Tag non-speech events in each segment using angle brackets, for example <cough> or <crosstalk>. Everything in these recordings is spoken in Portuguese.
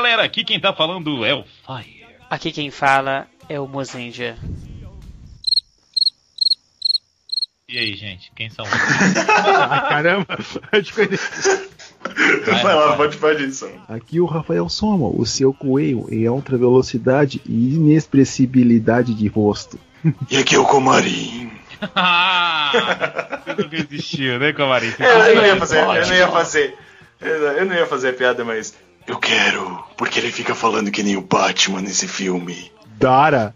galera, aqui quem tá falando é o Fire. Aqui quem fala é o Mozenja. E aí, gente, quem são? <laughs> ah, caramba, Vai lá, pode pode isso. Aqui o Rafael Soma, o seu coelho em alta velocidade e inexpressibilidade de rosto. E aqui é o Comarim. ah, você nunca existiu, né, Comarim? É, eu não ia fazer, eu não ia fazer. Eu não ia fazer a piada, mas. Eu quero, porque ele fica falando que nem o Batman nesse filme. Dara.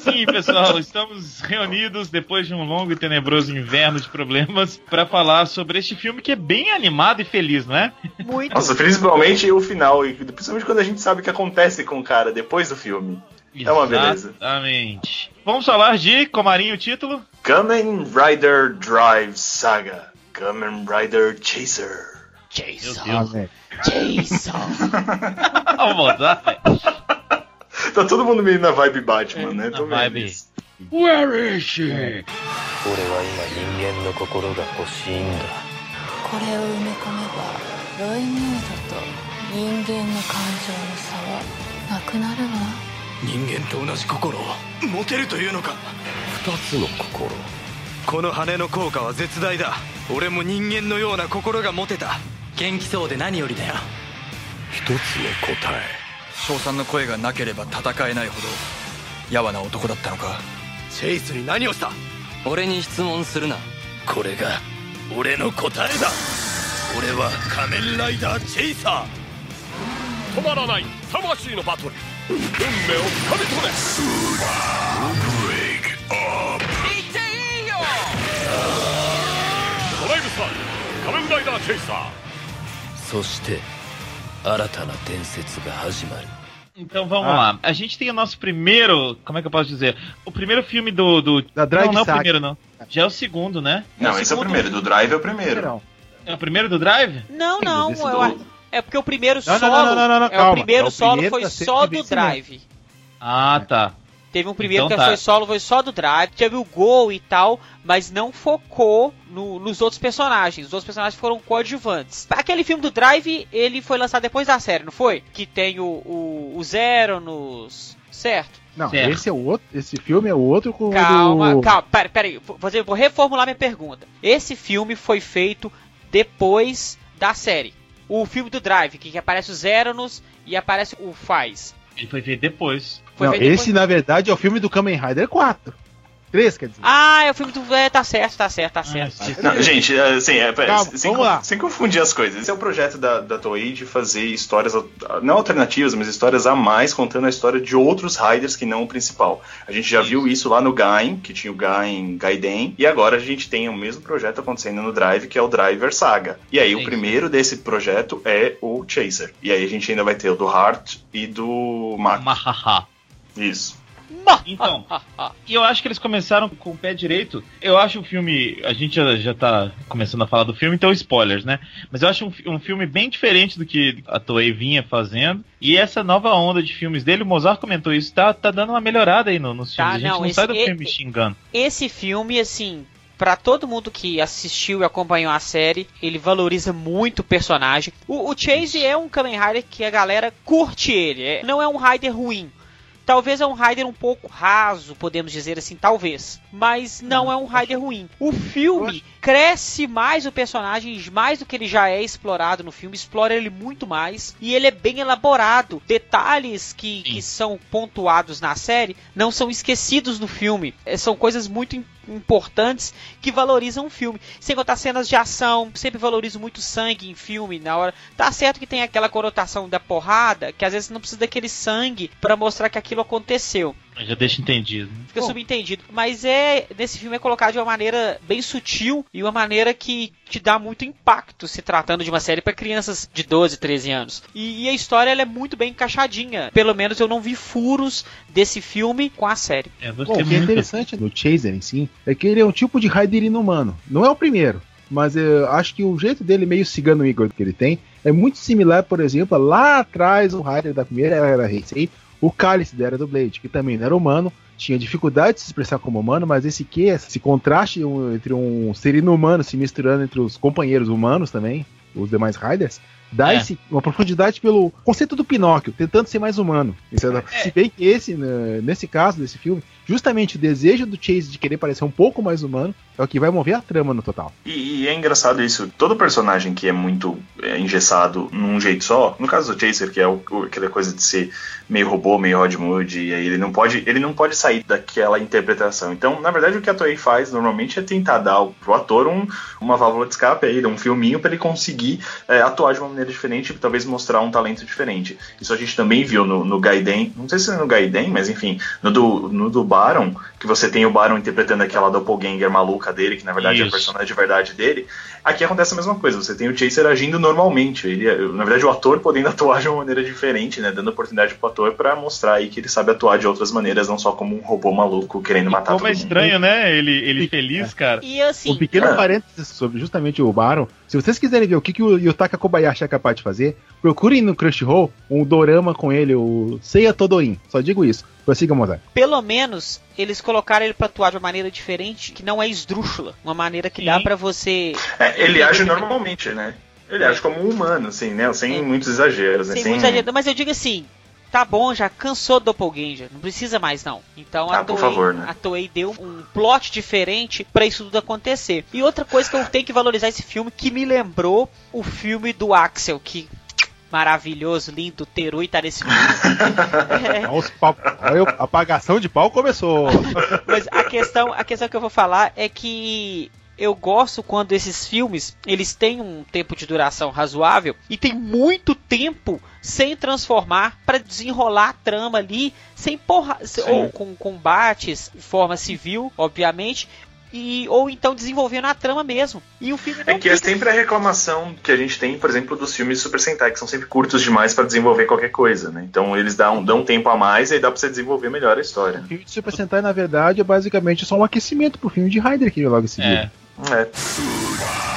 Sim, pessoal, estamos reunidos depois de um longo e tenebroso inverno de problemas para falar sobre este filme que é bem animado e feliz, não é? Muito. Nossa, principalmente o final, e principalmente quando a gente sabe o que acontece com o cara depois do filme. É uma beleza. Exatamente. Vamos falar de Comarinho o título? Kamen Rider Drive Saga. Kamen Rider Chaser. ジェ <laughs> イソン Jason. oh, vibe Batman, né? Na これは今人間の心が欲しいんだ。これを埋め込めばロイニードと人間の感情の差はなくなるわ。人間と同じ心を持てるというのか。二つの心。この羽の効果は絶大だ。俺も人間のような心が持てた。元気そうで何よりだよ。一つの答え。賞賛の声がなければ戦えないほどやわな男だったのか。チェイスに何をした？俺に質問するな。これが俺の答えだ。俺は仮面ライダーチェイサー。止まらない魂のバトル。運命をつかみ取れドライブスター仮面ライダーチェイサー そして新たな伝説が始まる Então vamos Ah. lá. A gente tem o nosso primeiro. Como é que eu posso dizer? O primeiro filme do. do... Da Drive não, não é o Saga. primeiro, não. Já é o segundo, né? Não, esse é o segundo. primeiro. Do Drive é o primeiro. Não. É o primeiro do Drive? Não, não. Esse eu do- acho- É porque o primeiro Não, não, solo. não, não, não, não, é, calma. o primeiro É o solo primeiro foi da só do sequência, né? Drive. Ah, tá. Teve um primeiro Então que tá. foi solo, foi só do Drive. Teve o Gol e tal, mas não focou no- nos outros personagens. Os outros personagens foram coadjuvantes. Aquele filme do Drive, ele foi lançado depois da série, não foi? Que tem o, o, o Zero nos. Certo? Não, Certo. esse é o outro. Esse filme é o outro com o Calma, do... calma, pera, pera aí, vou, fazer- vou reformular minha pergunta. Esse filme foi feito depois da série. O filme do Drive, que, que aparece o Zeronos e aparece o Faz. Ele foi feito depois. Foi Não, feito depois- esse na verdade é o filme do Kamen Rider 4. 3, quer dizer. Ah, é o filme do. É, tá certo, tá certo, tá certo. Não, gente, assim, é, pera, Calma, sem, vamos lá. sem confundir as coisas. Esse é o projeto da, da Toei de fazer histórias, não alternativas, mas histórias a mais, contando a história de outros Riders que não o principal. A gente já viu isso lá no Gain, que tinha o Gain Gaiden, e agora a gente tem o mesmo projeto acontecendo no Drive, que é o Driver Saga. E aí o primeiro desse projeto é o Chaser. E aí a gente ainda vai ter o do Heart e do Mach. Mahaha. Isso. Então, e eu acho que eles começaram com o pé direito. Eu acho o filme. A gente já, já tá começando a falar do filme, então spoilers, né? Mas eu acho um, um filme bem diferente do que a Toei vinha fazendo. E essa nova onda de filmes dele, o Mozart comentou isso, tá, tá dando uma melhorada aí no- nos Tá, filmes. a gente não, não, esse- sai do e- filme xingando. Esse filme, assim, pra todo mundo que assistiu e acompanhou a série, ele valoriza muito o personagem. O, o Chase é um Kamen Rider que a galera curte ele. é- não é um Rider ruim. Talvez é um Rider um pouco raso, podemos dizer assim, talvez. Mas não é um Rider ruim. O filme cresce mais o personagem, mais do que ele já é explorado no filme, explora ele muito mais. E ele é bem elaborado. Detalhes que, que são pontuados na série não são esquecidos no filme. É, São coisas muito im- importantes que valorizam o filme. Sem contar cenas de ação, sempre valorizo muito sangue em filme na hora. Tá certo que tem aquela conotação da porrada, que às vezes não precisa daquele sangue pra mostrar que aquilo aconteceu. Já deixa entendido. né? Fica Bom. subentendido. Mas é. Nesse filme é colocado de uma maneira bem sutil e uma maneira que te dá muito impacto se tratando de uma série para crianças de 12, 13 anos. E, e a história ela é muito bem encaixadinha. Pelo menos eu não vi furos desse filme com a série. É, Bom, o que é interessante no Chaser em si é que ele é um tipo de Rider inumano. Não é o primeiro, mas eu acho que o jeito dele, meio cigano Igor que ele tem, é muito similar, por exemplo, lá atrás o Rider da primeira era Heisei, o Cálice da Era do Blade, que também não era humano, tinha dificuldade de se expressar como humano, mas esse que, esse contraste entre um ser inumano se misturando entre os companheiros humanos também, os demais Riders, dá É. esse, uma profundidade pelo conceito do Pinóquio, tentando ser mais humano. Isso é- Se bem que esse, né, nesse caso desse filme, justamente o desejo do Chase de querer parecer um pouco mais humano é o que vai mover a trama no total. E, e é engraçado isso. Todo personagem que é muito é, engessado num jeito só, no caso do Chaser, que é o, aquela coisa de ser meio robô, meio Rod e aí ele não pode, ele não pode sair daquela interpretação. Então, na verdade, o que a Toei faz normalmente é tentar dar pro ator um, uma válvula de escape aí, um filminho para ele conseguir é, atuar de uma maneira diferente talvez mostrar um talento diferente. Isso a gente também viu no, no Gaiden, não sei se é no Gaiden, mas enfim, no do, no do Baron, que você tem o Baron interpretando aquela doppelganger maluca dele, que na verdade é a Isso. personagem de verdade dele. Aqui acontece a mesma coisa, você tem o Chaser agindo normalmente. Ele, é- na verdade, o ator podendo <laughs> atuar de uma maneira diferente, né? Dando oportunidade pro ator pra mostrar aí que ele sabe atuar de outras maneiras, não só como um robô maluco querendo E matar como todo é mundo. estranho, né? Ele, ele feliz, cara. E assim, Um pequeno Ah. parênteses sobre justamente o Baron. Se vocês quiserem ver o que, que o Yutaka Kobayashi é capaz de fazer, procurem no Crunchyroll um dorama com ele, o Seiya Todoin. Só digo isso. Prossiga, Mozart. pelo menos eles colocaram ele pra atuar de uma maneira diferente, que não é esdrúxula. Uma maneira que dá Sim. pra você. É, ele age normalmente, né? Ele age como um humano, assim, né? Sem É. muitos exageros, né? Sem Sem- muito exagero, mas eu digo assim. Tá bom, já cansou do Doppelganger, não precisa mais não. Então a, Ah, por Toei, favor, né? a Toei deu um plot diferente pra isso tudo acontecer. E outra coisa que eu tenho que valorizar esse filme, que me lembrou o filme do Axel, que maravilhoso, lindo, Terui tá nesse filme. <laughs> É, Olha os pau- olha, a apagação de pau começou. Mas a questão, a questão que eu vou falar é que eu gosto quando esses filmes eles têm um tempo de duração razoável e tem muito tempo sem transformar para desenrolar a trama ali sem porra Sim. ou com combates de forma civil, obviamente. E, ou então desenvolvendo a trama mesmo. E o filme não É que é sempre a reclamação que a gente tem, por exemplo, dos filmes Super Sentai, que são sempre curtos demais pra desenvolver qualquer coisa, né? Então eles dão, dão tempo a mais e aí dá pra você desenvolver melhor a história. O filme de Super Sentai, na verdade, é basicamente só um aquecimento pro filme de Raider que logo em seguida. É. É.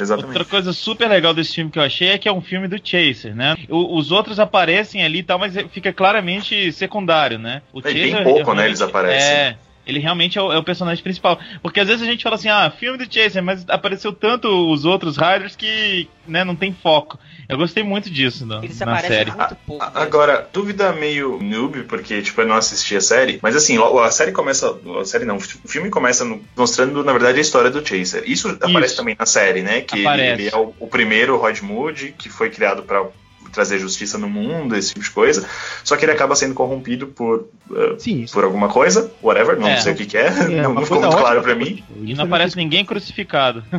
Exatamente. Outra coisa super legal desse filme que eu achei é que é um filme do Chaser, né? O- os outros aparecem ali e tal, mas fica claramente secundário, né? O É, bem Chaser pouco, né, eles aparecem. É. Ele realmente é o, é o personagem principal. Porque às vezes a gente fala assim, ah, filme do Chaser, mas apareceu tanto os outros Riders que né, não tem foco. Eu gostei muito disso no, Eles na série. muito pouco. A- mesmo. Agora, dúvida meio noob, porque tipo, eu não assisti a série, mas assim, a série começa. A série não, o filme começa no- mostrando, na verdade, a história do Chaser. Isso, aparece também na série, né? Que ele, ele é o, o primeiro Rod Mood, que foi criado pra trazer justiça no mundo, esse tipo de coisa. Só que ele acaba sendo corrompido por, uh, Sim, por alguma coisa, whatever, não É. sei o que, que é, É, não, não ficou muito claro pra mim. E não aparece ninguém crucificado. <laughs>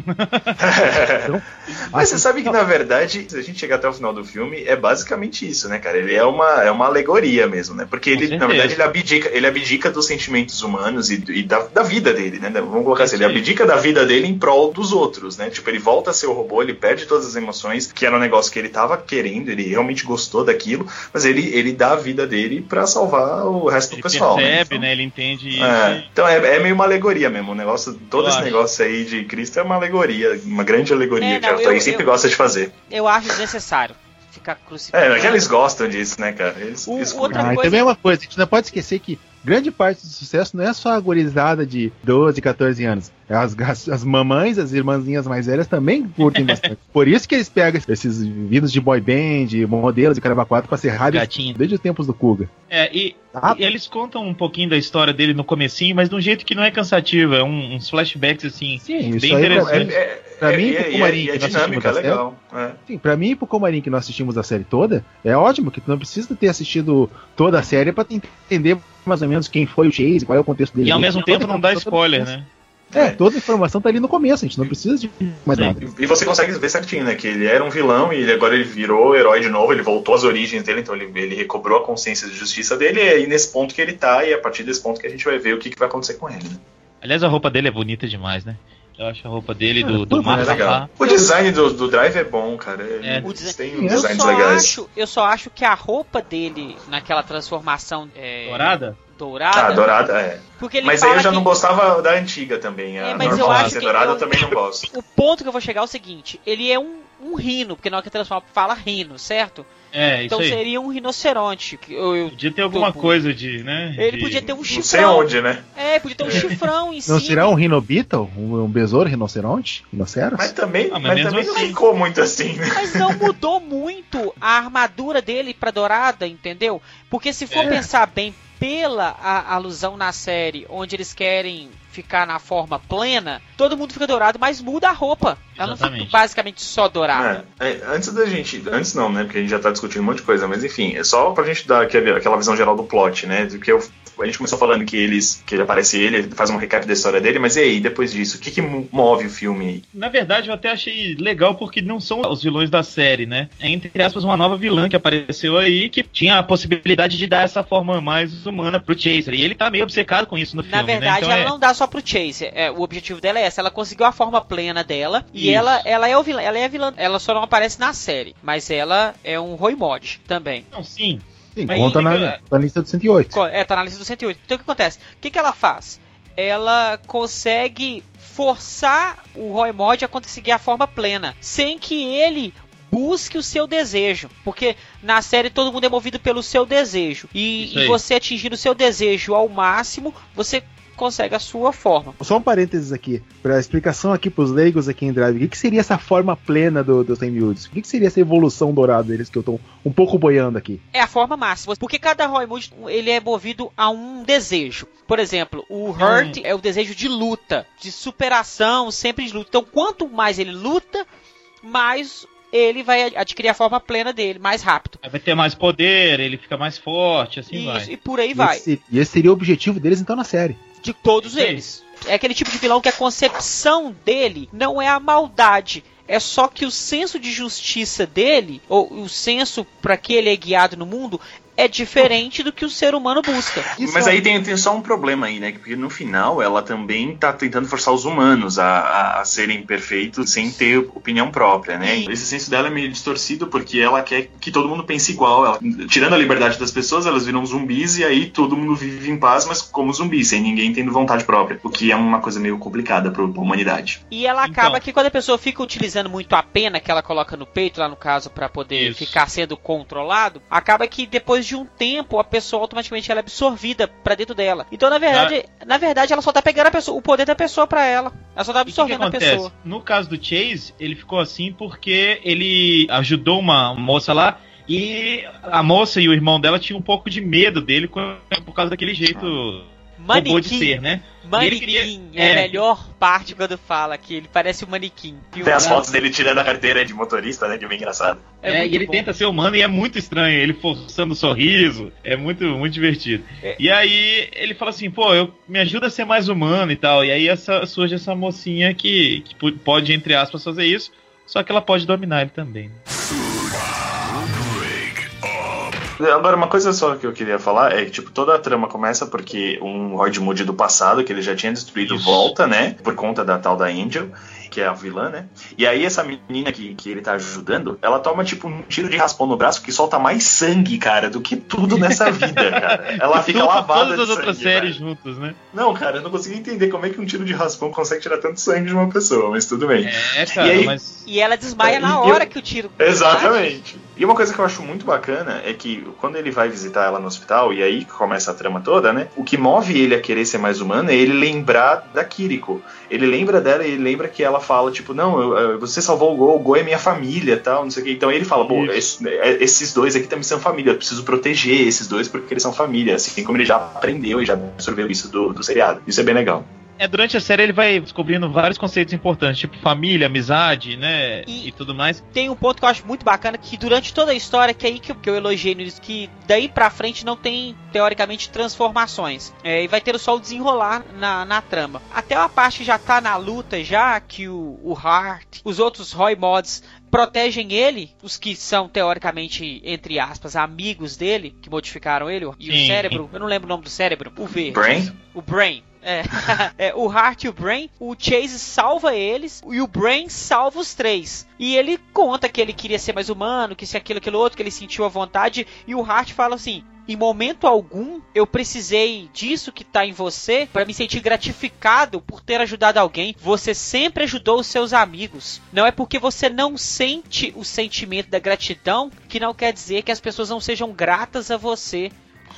Mas você sabe que, na verdade, se a gente chegar até o final do filme, é basicamente isso, né, cara? Ele é uma, é uma alegoria mesmo, né? Porque ele, na verdade, ele abdica, ele abdica dos sentimentos humanos e, e da, da vida dele, né? Vamos colocar assim, ele abdica da vida dele em prol dos outros, né? Tipo, ele volta a ser o robô, ele perde todas as emoções, que era um negócio que ele tava querendo, ele realmente gostou daquilo, mas ele, ele dá a vida dele pra salvar o resto Ele do pessoal. né? percebe, Então- né? Ele entende isso. é, então é, é meio uma alegoria mesmo. O negócio, todo Eu esse acho. negócio aí de Cristo é uma alegoria, uma grande alegoria É, que a não, eu- sempre eu- gosta de fazer. Eu acho desnecessário ficar crucificado. É, é que eles gostam disso, né, cara? Eles, O- eles outra Ah, coisa- também é uma coisa, a gente não pode esquecer que grande parte do sucesso não é só a gorizada de 12, 14 anos. É As, as, as mamães, as irmãzinhas mais velhas também curtem bastante. <laughs> Por isso que eles pegam esses vídeos de boy band, modelos de caramba 4 pra ser rádio desde os tempos do Kuga. É, e, Ah, e eles contam um pouquinho da história dele no comecinho, mas de um jeito que não é cansativo, é um- uns flashbacks assim. sim, isso bem interessante. É, é, Pra mim, e pro Comarim, que nós assistimos a legal. É. Sim, pra mim e pro Comarim que nós assistimos a série toda, é ótimo que tu não precisa ter assistido toda a série pra te entender mais ou menos quem foi o Chase, qual é o contexto dele. E ao mesmo tempo não dá spoiler, né? É, toda a informação tá ali no começo, a gente não precisa de mais Sim. nada. E você consegue ver certinho, né? Que ele era um vilão e ele, agora ele virou herói de novo, ele voltou às origens dele, então ele, ele recobrou a consciência de justiça dele, e é aí nesse ponto que ele tá, e é a partir desse ponto que a gente vai ver o que, que vai acontecer com ele. Né? Aliás, a roupa dele é bonita demais, né? Eu acho a roupa dele do, do É legal. O design do, do Drive é bom, cara. É. O desi- têm Eu Eu designs só, legais. acho, eu só acho que a roupa dele naquela transformação é, dourada. dourada, Ah, dourada, é. porque ele Mas aí eu já que não gostava da antiga também. A É, mas eu normal acho ser que dourada eu- eu também não gosto. o ponto que eu vou chegar é o seguinte, ele é um, um rino, porque na hora que transforma fala rino, certo? É, isso Então aí. seria um rinoceronte. que Eu, eu- Podia ter alguma Topo. coisa de, né? Ele de- podia ter um Não sei chifrão. onde, né? É, podia ter um chifrão em Não cima. será um Rhinobeetle? Um, um besouro rinoceronte? Rinoceros? Mas também, Ah, mas mas também não assim. ficou muito assim, né? Mas não mudou muito a armadura dele pra dourada, entendeu? Porque se for É. pensar bem pela a- alusão na série, onde eles querem ficar na forma plena, todo mundo fica dourado, mas muda a roupa. Ela não fica basicamente só dourada. É, é, antes da gente. Antes não, né? Porque a gente já tá discutindo um monte de coisa, mas enfim, é só pra gente dar aquela visão geral do plot, né? Do que eu, a gente começou falando que eles. que ele aparece ele, ele faz um recap da história dele, mas e aí, depois disso, o que, que mo- move o filme aí? Na verdade, eu até achei legal porque não são os vilões da série, né? É, entre aspas, uma nova vilã que apareceu aí que tinha a possibilidade de dar essa forma mais humana pro Chaser. E ele tá meio obcecado com isso no Na filme, verdade, né? Então ela é- não dá só pro Chase. É, o objetivo dela é essa. Ela conseguiu a forma plena dela. E Isso. ela, ela é o vilã. Ela é a vilã. Ela só não aparece na série. Mas ela é um Roy Mod também. Não, sim. Sim, Mas conta na, na lista do 108. Co- É, tá na lista do 108. Então o que acontece? O que, que ela faz? Ela consegue forçar o Roy Mod a conseguir a forma plena, sem que ele busque o seu desejo, porque na série todo mundo é movido pelo seu desejo e, e você atingir o seu desejo ao máximo, você consegue a sua forma. Só um parênteses aqui, pra explicação aqui pros leigos aqui em Drive. O que, que seria essa forma plena do, dos Tenryuds? O que, que seria essa evolução dourada deles que eu tô um pouco boiando aqui? É a forma máxima, porque cada Roy Mood ele é movido a um desejo. Por exemplo, o Hurt é o desejo de luta, de superação, sempre de luta. Então, quanto mais ele luta, mais ele vai adquirir a forma plena dele, mais rápido. Vai ter mais poder, ele fica mais forte, assim Isso, vai. e por aí E vai. esse, e esse seria o objetivo deles então na série. De todos aí. eles. É aquele tipo de vilão que a concepção dele não é a maldade. É só que o senso de justiça dele, ou o senso para que ele é guiado no mundo, é diferente do que o ser humano busca. Isso Mas aí tem, tem só um problema aí, né? Porque no final ela também tá tentando forçar os humanos a, a, a serem perfeitos sem ter opinião própria, né? Sim. Esse senso dela é meio distorcido porque ela quer que todo mundo pense igual. Ela- tirando a liberdade das pessoas, elas viram zumbis e aí todo mundo vive em paz, mas como zumbis, sem ninguém tendo vontade própria. O que é uma coisa meio complicada pra, pra humanidade. E ela acaba Então. que quando a pessoa fica utilizando muito a pena que ela coloca no peito, lá no caso, para poder Isso. ficar sendo controlado, acaba que depois de um tempo a pessoa automaticamente ela é absorvida pra dentro dela. Então, na verdade, na verdade, ela só tá pegando a pessoa, o poder da pessoa pra ela. Ela só tá E o que que absorvendo a pessoa. No caso do Chase, ele ficou assim porque ele ajudou uma moça lá e a moça e o irmão dela tinham um pouco de medo dele por causa daquele jeito robô de Manequim. ser, né? Manequim queria- é a é. melhor parte quando fala que ele parece um manequim. Tem as fotos dele tirando a carteira de motorista, né? Que é bem engraçado. É É, e ele bom. tenta ser humano e é muito estranho, ele forçando o sorriso, é muito, muito divertido. É. E aí ele fala assim, pô, eu, me ajuda a ser mais humano e tal. E aí essa, surge essa mocinha que, que pode, entre aspas, fazer isso, só que ela pode dominar ele também. né? Agora, uma coisa só que eu queria falar é que, tipo, toda a trama começa porque um Royd Moody do passado, que ele já tinha destruído, Isso. volta, né? Por conta da tal da Angel, que é a vilã, né? E aí essa menina que, que ele tá ajudando, ela toma, tipo, um tiro de raspão no braço que solta mais sangue, cara, do que tudo nessa <laughs> vida, cara. Ela fica lavada todas as de outras sangue, séries velho. juntas, né? Não, cara, eu não consigo entender como é que um tiro de raspão consegue tirar tanto sangue de uma pessoa, mas tudo bem. É, cara, E aí- mas. E ela desmaia É, na hora eu- que o tiro. Exatamente. E uma coisa que eu acho muito bacana é que quando ele vai visitar ela no hospital, e aí que começa a trama toda, né? O que move ele a querer ser mais humano é ele lembrar da Kiriko. Ele lembra dela e ele lembra que ela fala, tipo, não, eu- eu- você salvou o Go, o Go é minha família tal, não sei o que. Então ele fala, pô, Isso. esse- é, esses dois aqui também são família, eu preciso proteger esses dois porque eles são família, assim como ele já aprendeu e já absorveu isso do, do seriado. Isso é bem legal. É, durante a série ele vai descobrindo vários conceitos importantes, tipo família, amizade, né? E- E, tudo mais. Tem um ponto que eu acho muito bacana, que durante toda a história, que é aí que eu, que eu elogiei início, que daí pra frente não tem, teoricamente, transformações. É, e vai ter só o desenrolar na, na trama. Até a parte que já tá na luta, já que o, o Hart, os outros Roy Mods protegem ele, os que são teoricamente, entre aspas, amigos dele, que modificaram ele, e o Sim. cérebro, eu não lembro o nome do cérebro, o V. Brain? O Brain. É. <laughs> É, o Hart e o Brain, o Chase salva eles e o Brain salva os três. E ele conta que ele queria ser mais humano, que se aquilo, aquilo outro, que ele sentiu a vontade. E o Hart fala assim: em momento algum eu precisei disso que tá em você para me sentir gratificado por ter ajudado alguém. Você sempre ajudou os seus amigos. Não é porque você não sente o sentimento da gratidão que não quer dizer que as pessoas não sejam gratas a você.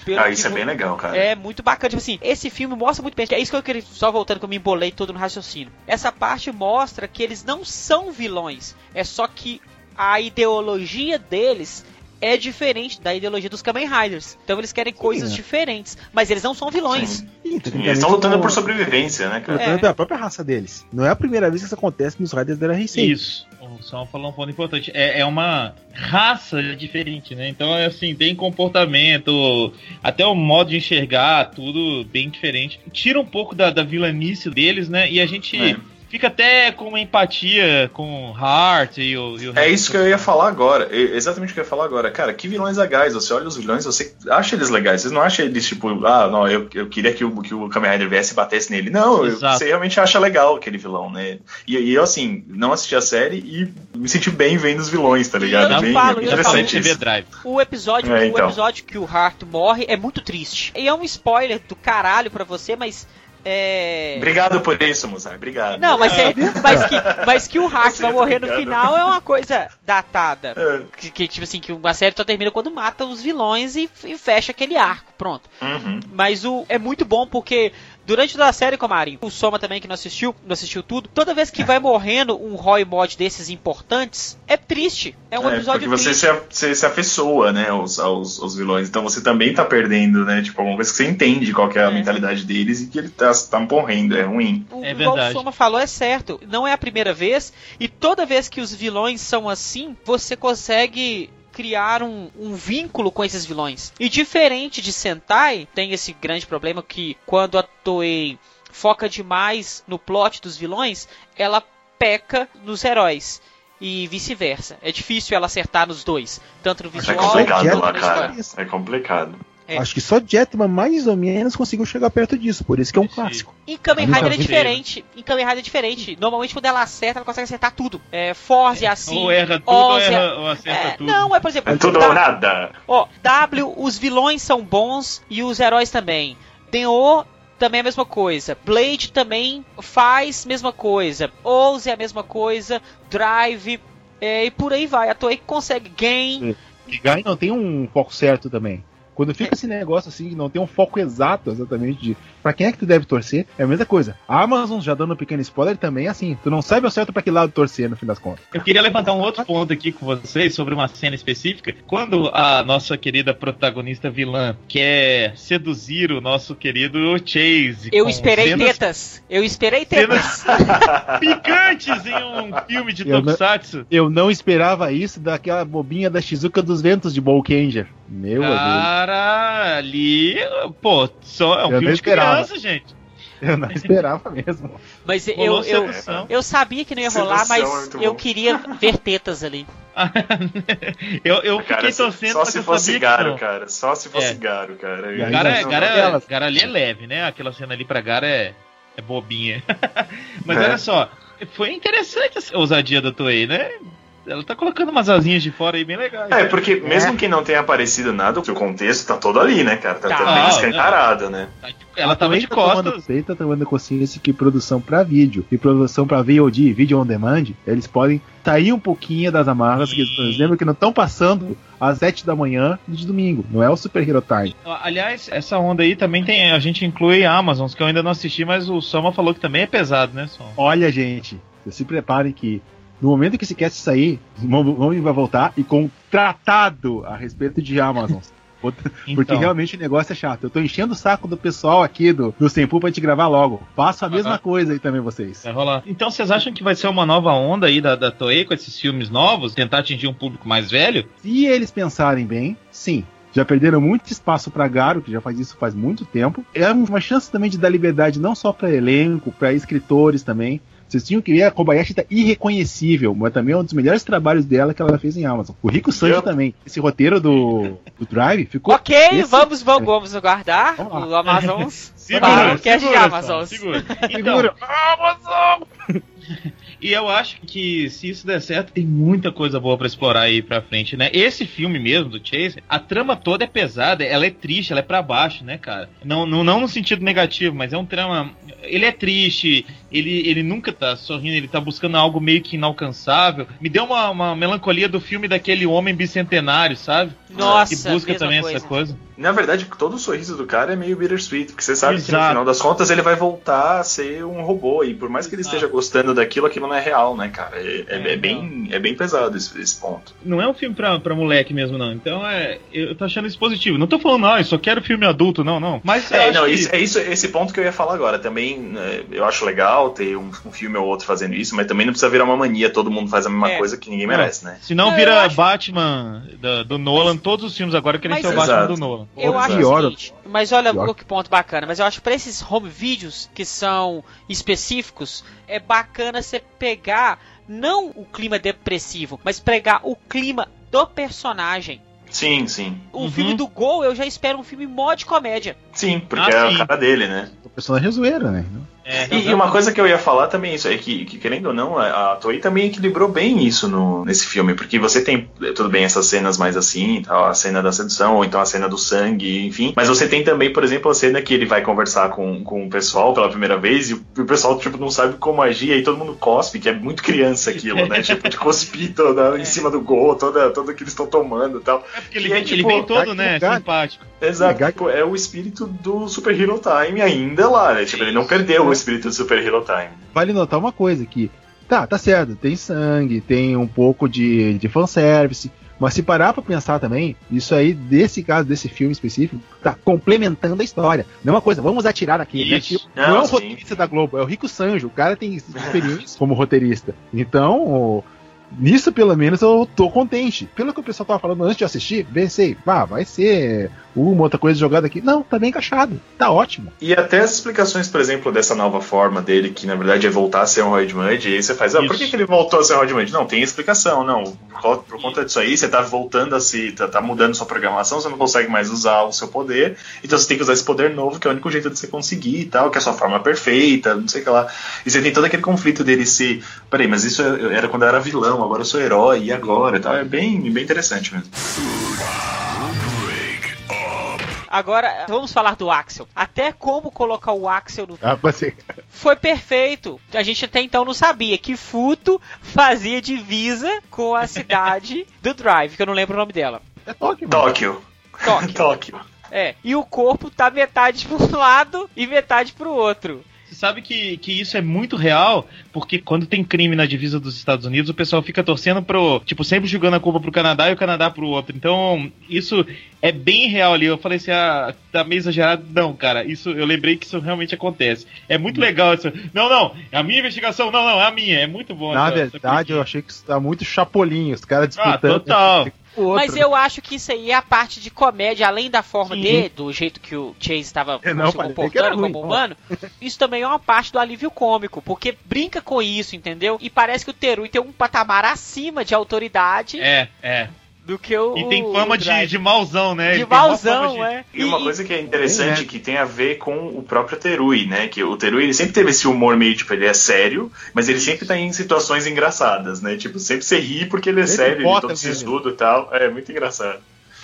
Pelo Ah, isso é bem legal, cara. é muito bacana. Tipo assim, esse filme mostra muito bem. É isso que eu queria. Só voltando que eu me embolei todo no raciocínio. Essa parte mostra que eles não são vilões. É só que a ideologia deles é diferente da ideologia dos Kamen Riders. Então eles querem coisas né? diferentes. Mas eles não são vilões. Sim. Sim, Sim, eles estão lutando por sobrevivência, né, cara? lutando É. pela própria raça deles. Não é a primeira vez que isso acontece nos Riders da RC. Isso. O Sam falou um ponto importante. É, é uma raça diferente, né? Então, é assim, tem comportamento, até o modo de enxergar, tudo bem diferente. Tira um pouco da, da vilanice deles, né? E a gente É. fica até com uma empatia com o Hart e o. E o É isso que eu ia falar agora. É exatamente o que eu ia falar agora. Cara, que vilões legais. Você olha os vilões, você acha eles legais. Você não acha eles tipo, ah, não, eu, eu queria que o, que o Kamen Rider viesse e batesse nele. Não, eu- você realmente acha legal aquele vilão, né? E, e eu, assim, não assisti a série e me senti bem vendo os vilões, tá ligado? eu bem, falo, bem Já falou interessante TV isso. Drive. O episódio, É, o então. episódio que o Hart morre é muito triste. E é um spoiler do caralho pra você, mas. É. Obrigado por isso, Mozart. Obrigado. Não, mas, é, <laughs> mas, que, mas que o Hart Você vai é morrer no final é uma coisa datada. É. Que, que, tipo assim, que a série só termina quando mata os vilões e, e fecha aquele arco. Pronto. Uhum. Mas o é muito bom porque durante toda a série, Comarinho, o Soma também que não assistiu, não assistiu tudo, toda vez que vai morrendo um Roy Mod desses importantes, é triste. É um É, episódio porque você triste. se, a- você se afeiçoa, né, aos, aos, aos vilões. Então você também tá perdendo, né? Tipo, alguma coisa que você entende qual que é a É. mentalidade deles e que ele tá, tá morrendo, é ruim. O, É igual verdade. o Soma falou, é certo. Não é a primeira vez. E toda vez que os vilões são assim, você consegue criar um, um vínculo com esses vilões. E diferente de Sentai, tem esse grande problema que quando a Toei foca demais no plot dos vilões, ela peca nos heróis. E vice-versa. É difícil ela acertar nos dois. Tanto no Mas visual é complicado lá, cara. É complicado. É. Acho que só Jetman mais ou menos conseguiu chegar perto disso, por isso que é um Sim. clássico. Em Kamen Nunca Rider é diferente. Em Kamen Rider é diferente. Normalmente quando ela acerta, ela consegue acertar tudo. É, Force é assim. ou erra tudo ou, Oz é- erra, ou acerta É, tudo. não, é por exemplo. É tudo ou nada. Ó, W, os vilões são bons e os heróis também. Tenho também é a mesma coisa. Blade também faz mesma coisa. Oz é a mesma coisa. Drive. é, e por aí vai. A Toei consegue gain. E Gai não tem um foco certo também. Quando fica esse negócio assim, que não tem um foco exato exatamente de pra quem é que tu deve torcer, é a mesma coisa. A Amazon, já dando um pequeno spoiler, também é assim. Tu não sabe ao certo pra que lado torcer no fim das contas. Eu queria levantar um outro ponto aqui com vocês sobre uma cena específica. Quando a nossa querida protagonista vilã quer seduzir o nosso querido Chase. Eu esperei cenas tetas. Eu esperei tetas. <laughs> picantes em um filme de Eu não- Tokusatsu. Eu não esperava isso daquela bobinha da Shizuka dos Ventos de Bolkanger. Meu Deus. Cara, ali, pô, só é um Eu filme de esperava. criança, gente. Eu não esperava mesmo. Mas eu, Rolou eu, sedução. eu sabia que não ia rolar, Sedução é mas muito eu bom. queria ver tetas ali. <laughs> eu eu Cara, fiquei só torcendo, só se fosse Garo, cara. Só se fosse É. Garo, cara. Gara, é- Gara ali é leve, né? Aquela cena ali pra Gara é, é bobinha. <laughs> Mas É. olha só, foi interessante essa ousadia da Toei, né? Ela tá colocando umas asinhas de fora aí bem legais. É, porque mesmo que não tenha aparecido nada, o contexto tá todo ali, né, cara? Tá, Tá. tá bem Ah, escancarado, né? Ela tava de Também tá tomando- costas. também tá tomando consciência que produção pra vídeo e produção pra VOD, vídeo on demand, eles podem sair um pouquinho das amarras. Que, que não estão passando às 7 da manhã de domingo. Não é o Super Hero Time. Aliás, essa onda aí também tem. A gente inclui Amazons, que eu ainda não assisti, mas o Soma falou que também é pesado, né, Som? Olha, gente, se preparem que no momento que esse cast sair, o Momo vai voltar e com um tratado a respeito de Amazon. <laughs> Outra- Porque Então. realmente o negócio é chato. Eu tô enchendo o saco do pessoal aqui do, do Sempu pra te gravar logo. Faço a mesma Aham. coisa aí também, vocês. Vai rolar. Então vocês acham que vai ser uma nova onda aí da, da Toei com esses filmes novos? Tentar atingir um público mais velho? Se eles pensarem bem, sim. Já perderam muito espaço pra Garo, que já faz isso faz muito tempo. É uma chance também de dar liberdade não só pra elenco, pra escritores também. Vocês tinham que ver, a Kobayashi tá irreconhecível, mas também é um dos melhores trabalhos dela que ela fez em Amazon. O Rico Sanji Yep. também. Esse roteiro do, do Drive ficou. Ok, esse- vamos, vamos, vamos aguardar Vamos o Amazon. <laughs> Segura, Para o cast de segura, Amazon. Som, segura. <laughs> Então, Segura. Amazon! <laughs> E eu acho que se isso der certo, tem muita coisa boa pra explorar aí pra frente, né? Esse filme mesmo, do Chase, a trama toda é pesada, ela é triste, ela é pra baixo, né, cara? Não, não, não no sentido negativo, mas é um trama. Ele é triste, ele, ele nunca tá sorrindo, ele tá buscando algo meio que inalcançável. Me deu uma, uma melancolia do filme daquele homem bicentenário, sabe? Nossa, que busca mesma também coisa. essa coisa. Na verdade, todo o sorriso do cara é meio bittersweet, porque você sabe que no Exato. final das contas ele vai voltar a ser um robô, e por mais que ele Exato. esteja gostando daquilo, aquilo não é real, né, cara? É, é- É, é bem, é bem pesado esse, esse ponto. Não é um filme pra, pra moleque mesmo, não. Então é. Eu tô achando isso positivo. Não tô falando, não, eu só quero filme adulto, não, não. Mas eu É, não, que- isso, é isso, esse ponto que eu ia falar agora. Também né, eu acho legal ter um, um filme ou outro fazendo isso, mas também não precisa virar uma mania, todo mundo faz a mesma É. coisa que ninguém merece, né? Se não vira acho- Batman da- do Nolan, todos os filmes agora querem Mas- ser o Batman Exato. do Nolan. Eu Ou acho pior, seguinte, mas olha pior. o que ponto bacana, mas eu acho que pra esses home videos que são específicos, é bacana você pegar não o clima depressivo, mas pegar o clima do personagem. Sim, sim. O Uhum. filme do Gol, eu já espero um filme mó de comédia. Sim, porque Ah, é sim. a cara dele, né? Personagem é zoeira, né? É, E, e uma coisa que eu ia falar também é isso, é que, que, querendo ou não, a a Toei também equilibrou bem isso no, nesse filme, porque você tem, eh, tudo bem, essas cenas mais assim, tal, a cena da sedução, ou então a cena do sangue, enfim, mas você tem também, por exemplo, a cena que ele vai conversar com, com o pessoal pela primeira vez e o, e o pessoal, tipo, não sabe como agir, aí todo mundo cospe, que é muito criança aquilo, né? <laughs> tipo, de cuspir toda, em cima do gol, toda, toda que eles estão tomando e tal. É porque ele, é, ele tipo, vem todo, né, lugar. simpático. Exato, Legal. tipo, é o espírito do Super Hero Time ainda lá, né? Tipo, ele não perdeu o espírito do Super Hero Time. Vale notar uma coisa que tá, tá certo, tem sangue, tem um pouco de, de fanservice, mas se parar pra pensar também, isso aí, desse caso, desse filme específico, tá complementando a história. Não é uma coisa, vamos atirar aqui. Né? Tipo, não, é Não, o sim. roteirista da Globo, é o Rico Sanjo. O cara tem <laughs> experiência como roteirista. Então, o- nisso pelo menos eu tô contente. Pelo que o pessoal tava falando antes de assistir, pensei, vá, vai ser uma outra coisa jogada aqui. Não, tá bem encaixado, tá ótimo. E até as explicações, por exemplo, dessa nova forma dele, que na verdade é voltar a ser um Roid Mud, e aí você faz, ah, por que, que ele voltou a ser um Roid Mud? Não, tem explicação, não. Por conta disso aí, você tá voltando a se. Tá, tá mudando sua programação, você não consegue mais usar o seu poder, então você tem que usar esse poder novo, que é o único jeito de você conseguir e tal, que é a sua forma perfeita, não sei o que lá. E você tem todo aquele conflito dele se. Peraí, mas isso eu- era quando eu era vilão, agora eu sou herói, e agora e tal. É bem, bem interessante mesmo. Agora, vamos falar do Axel. Até como colocar o Axel no Ah, você... foi perfeito. A gente até então não sabia que Futo fazia divisa com a cidade <laughs> do Drive, que eu não lembro o nome dela. É mano. Tóquio. Tóquio. <laughs> Tóquio. É. E o corpo tá metade pro um lado e metade pro outro. Você sabe que, que isso é muito real, porque quando tem crime na divisa dos Estados Unidos, o pessoal fica torcendo pro. Tipo, sempre jogando a culpa pro Canadá e o Canadá pro outro. Então, isso é bem real ali. Eu falei assim, ah, tá meio exagerado. Não, cara, isso eu lembrei que isso realmente acontece. É muito legal isso. Não, não, é a minha investigação. Não, não, é a minha. É muito bom. Na essa- essa verdade, eu pequena. achei que isso tá muito chapolinho, os caras Ah, disputando. total. <laughs> Mas eu acho que isso aí é a parte de comédia, além da forma Sim. dele, do jeito que o Chase estava não se comportando ruim, como humano. Isso também é uma parte do alívio cômico, porque brinca com isso, entendeu? E parece que o Terui tem um patamar acima de autoridade É, é. Do que o. E tem fama de, de mauzão, né? De Ele mauzão, de- é. E uma coisa que é interessante né? que tem a ver com o próprio Terui, né? Que o Terui ele sempre teve esse humor meio tipo, ele é sério, mas ele sempre tá em situações engraçadas, né? Tipo, sempre você ri porque ele é Sempre sério, ele bota todo mesmo. sisudo e tal. É muito engraçado.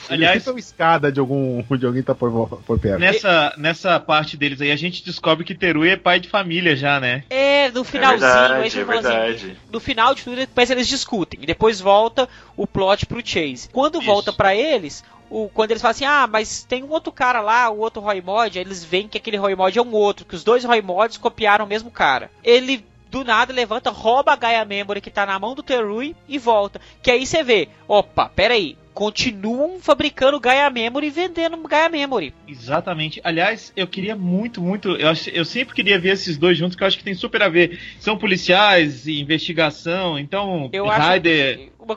Aliás, é uma escada de algum de alguém tá por, por perto. nessa, nessa parte deles aí, a gente descobre que Terui é pai de família já, né? É, no É finalzinho, aí verdade, você é fala assim, verdade. no final de tudo, depois eles discutem. E depois volta o plot pro Chase. Quando Isso. volta pra eles, o, quando eles falam assim, ah, mas tem um outro cara lá, o outro Roy Mod, aí eles veem que aquele Roy Mod é um outro, que os dois Roy Mods copiaram o mesmo cara. Ele do nada levanta, rouba a Gaia Memory que tá na mão do Terui e volta. Que aí você vê, opa, peraí, continuam fabricando Gaia Memory e vendendo Gaia Memory. Exatamente. Aliás, eu queria muito, muito. Eu, eu sempre queria ver esses dois juntos, que eu acho que tem super a ver. São policiais e investigação, então Eu coisa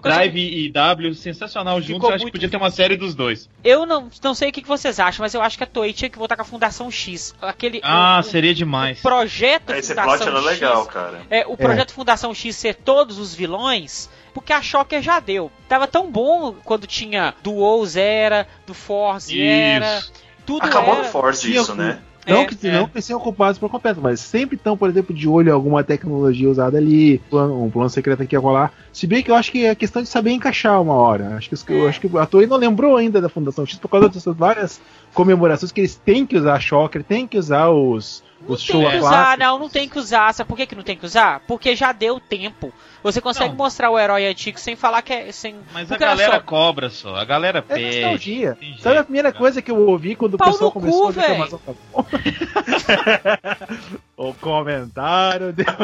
Drive e W, sensacional juntos. Eu acho que podia ter uma série dos dois. Eu não, não sei o que que vocês acham, mas eu acho que a Toei tinha que voltar com a Fundação X. Aquele Ah, o- o- seria o demais. projeto Esse Fundação plot era X. legal, cara. É, o projeto Fundação X ser todos os vilões, porque a Shocker já deu. Tava tão bom quando tinha do Oz era, do Force era, Isso. tudo Acabou era. no Force isso, né? Não É, que é. não que sejam ocupados por completo, mas sempre estão, por exemplo, de olho em alguma tecnologia usada ali, um plano secreto aqui a rolar. Se bem que eu acho que é questão de saber encaixar uma hora. Acho que, os- eu acho que a Toei não lembrou ainda da Fundação X por causa dessas várias comemorações que eles têm que usar Shocker, têm que usar os, os show Tem que a usar, não, não tem que usar. Sabe por que, que não tem que usar? Porque já deu tempo. Você consegue Não. mostrar o herói antigo sem falar que é. Sem... Mas Porque a galera só, cobra só, a galera É pede. nostalgia. tem Sabe a jeito, primeira cara. coisa que eu ouvi quando Pau o pessoal no cu, começou a reclamação tá bom. O comentário deu. <laughs>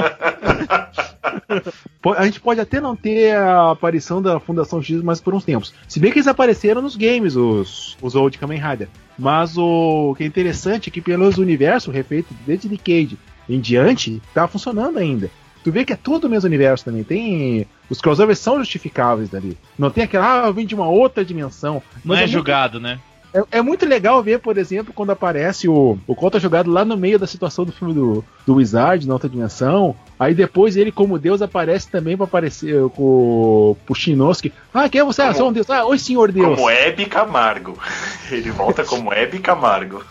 Po- A gente pode até não ter a aparição da Fundação X mais por uns tempos. Se bem que eles apareceram nos games, os, os Old Kamen Rider. Mas o que é interessante é que pelos universos refeitos desde Decade em diante, tá funcionando ainda. Tu vê que é todo o mesmo universo também. Tem. Os crossovers são justificáveis dali. Não tem aquela, ah, eu vim de uma outra dimensão. Não Mas é muito julgado, né? é, é muito legal ver, por exemplo, quando aparece o, o Conta jogado lá no meio da situação do filme do, do Wizard, na outra dimensão. Aí depois ele, como Deus, aparece também pra aparecer com o Shinosuke. Ah, quem é você? Ah, Como- sou um Deus. Ah, oi, senhor Deus. Como Hebe Camargo. <laughs> Ele volta como Hebe Camargo.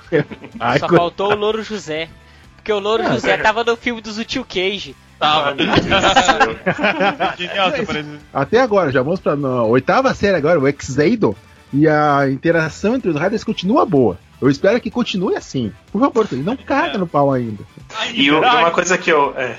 Ai, Só faltou o Louro José. Porque o Louro Ah, José tava no filme do Zutil Cage. Tava. <laughs> Genial essa presença. Até agora, já vamos pra na oitava série agora, o Exeido. E a interação entre os Riders continua boa. Eu espero que continue assim. Por favor, ele não caga no pau ainda. E uma coisa que eu. é,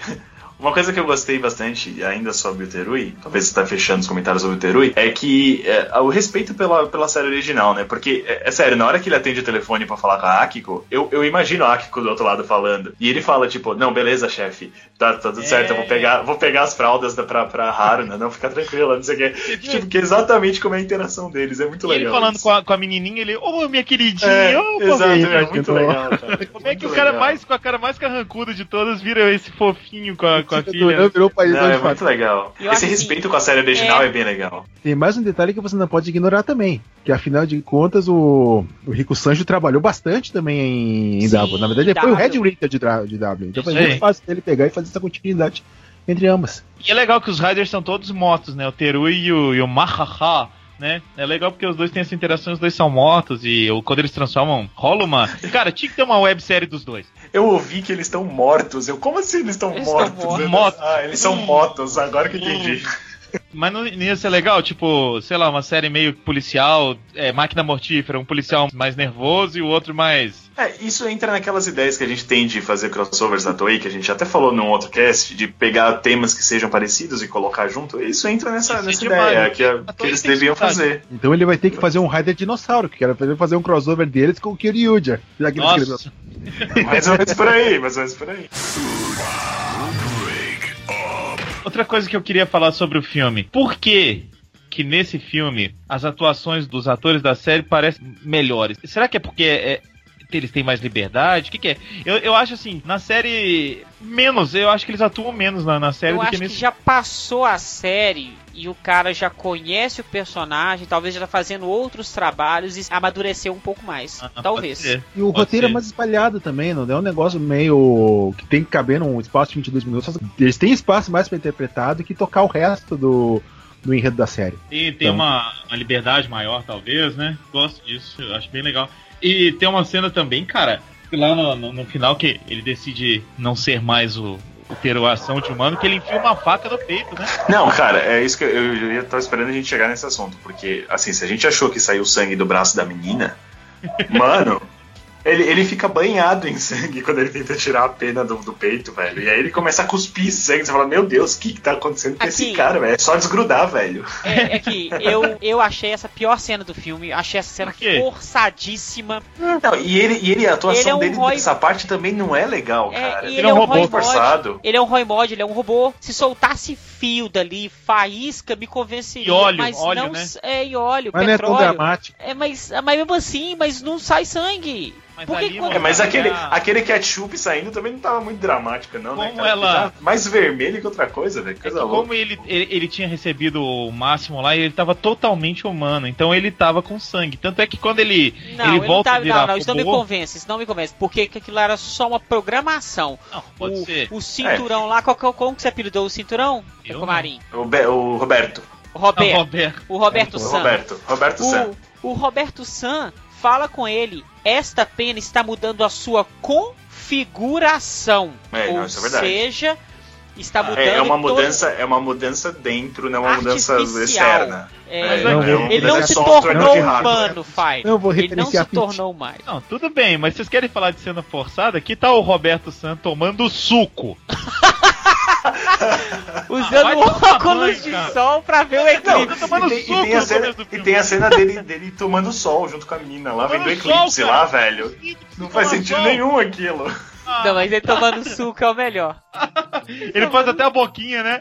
uma coisa que eu gostei bastante, ainda sobre o Terui, talvez você tá fechando os comentários sobre o Terui, é que é, o respeito pela, pela série original, né? Porque, é, é sério, na hora que ele atende o telefone pra falar com a Akiko, eu, eu imagino a Akiko do outro lado falando. E ele fala, tipo, não, beleza, chefe, tá, tá tudo certo, eu vou pegar, vou pegar as fraldas da, pra, pra Haruna, não, fica tranquila, não sei o quê. <laughs> Tipo, que é exatamente como é a interação deles, é muito E ele legal. falando isso. com a, com a menininha, ele, ô minha queridinha, É, ô exato, fofinho." é muito legal, cara. Como é que o cara legal. mais, com a cara mais carrancuda de todas vira esse fofinho com a, com a Fica filha? virou o país Não, é muito legal. Eu Esse acho respeito assim, com a série original é- é bem legal. Tem mais um detalhe que você não pode ignorar também. Que afinal de contas, o, o Rico Sanjo trabalhou bastante também em, em Sim, W. Na verdade, ele foi o. Red Rater de, de W. Então foi muito fácil dele pegar e fazer essa continuidade entre ambas. E é legal que os Riders são todos motos, né? O Terui e o, e o Mahaha, né? É legal porque os dois têm essa interação, os dois são motos e o- quando eles transformam, rola uma. Cara, tinha que ter uma websérie dos dois. Eu ouvi que eles estão mortos. Eu, como assim eles estão Eles mortos? estão mortos. Motos. Ah, eles são motos, agora que eu entendi. <laughs> Mas não, não ia ser legal, tipo, sei lá, uma série meio policial, é, máquina mortífera, um policial mais nervoso e o outro mais. É, isso entra naquelas ideias que a gente tem de fazer crossovers na Toei, que a gente até falou num outro cast, de pegar temas que sejam parecidos e colocar junto. Isso entra nessa, Isso é nessa demais. ideia que, a- A que eles deviam que fazer. fazer. Então ele vai ter que fazer um Rider dinossauro, que era pra ele fazer um crossover deles com o Kiryuja. Já que ele escreveu. Nossa, <laughs> Mais ou menos por aí, mais ou menos por aí. outra coisa que eu queria falar sobre o filme. Por que que nesse filme as atuações dos atores da série parecem melhores? Será que é porque é- eles têm mais liberdade? O que, que é? Eu, eu acho assim, na série. Menos, eu acho que eles atuam menos na, na série Eu do acho que que nesse. já passou a série e o cara já conhece o personagem, talvez já tá fazendo outros trabalhos e amadureceu um pouco mais. Ah, talvez. E o Pode roteiro ser. é mais espalhado também, não é um negócio meio que tem que caber num espaço de 22 minutos. Eles têm espaço mais pra interpretar do que tocar o resto do, do enredo da série. E tem Então. uma, uma liberdade maior, talvez, né? Gosto disso, eu acho bem legal. E tem uma cena também, cara, lá no, no, no final que ele decide não ser mais o, o ter a ação de humano, que ele enfia uma faca no peito, né? Não, cara, é isso que eu, eu, eu tava esperando a gente chegar nesse assunto. Porque, assim, se a gente achou que saiu sangue do braço da menina, <laughs> mano, ele, ele fica banhado em sangue <laughs> quando ele tenta tirar a pena do, do peito, velho. E aí ele começa a cuspir sangue. Você fala, meu Deus, o que, que tá acontecendo com esse Aqui. cara, velho? É só desgrudar, velho. É, é que eu, eu achei essa pior cena do filme, achei essa cena forçadíssima. Não, e ele, e ele a atuação Ele é um dele Roy- nessa parte também não é legal, É, cara. Ele ele é é um um robô Mod. forçado. Ele é um Roy Mod, ele é um robô. Se soltasse fio dali, faísca, me convenceria. E óleo, mas óleo, não, né? É, e óleo, Mas não é tão petróleo. dramático. É, mas, mas mesmo assim, mas não sai sangue. Mas Por que ali, É, mas aquele, a- aquele ketchup saindo também não tava muito dramático, não, né? Como Cara? ela- Tava mais vermelho que outra coisa, velho. É que Coisa louca. como ele, ele, ele tinha recebido o máximo lá, ele tava totalmente humano, então ele tava com sangue. Tanto é que quando ele, Não, ele ele volta tá, a virar não, não, isso não me convence, isso não me convence, porque que aquilo era só uma programação. Não, pode o, ser. o cinturão lá, qual, qual- como que você apelidou o cinturão? Eu Comarim. O, Be- o Roberto. O Roberto. Ah, Roberto. O Roberto o San. Roberto. Roberto San. O, o Roberto San fala com ele. Esta pena está mudando a sua configuração. É, não, Ou isso é verdade. seja, está mudando É, é uma todo- mudança, é uma mudança dentro, não é uma mudança externa. É, É, não, é uma ele não se não tornou humano, Fire. Eu vou Ele não se tornou mais. Não, tudo bem, mas vocês querem falar de cena forçada? Aqui tá o Roberto Santos tomando suco. <laughs> <laughs> Usando tomar óculos banho, de cara. sol pra ver o eclipse. tomando e, tem, e a cena, e tem a dele, dele tomando sol junto com a menina lá, Tomando vendo o sol, eclipse cara. lá, velho. Não faz sentido sol. nenhum aquilo. Ah, Não, mas ele tomando suco é o melhor. <laughs> Ele faz até a boquinha, né?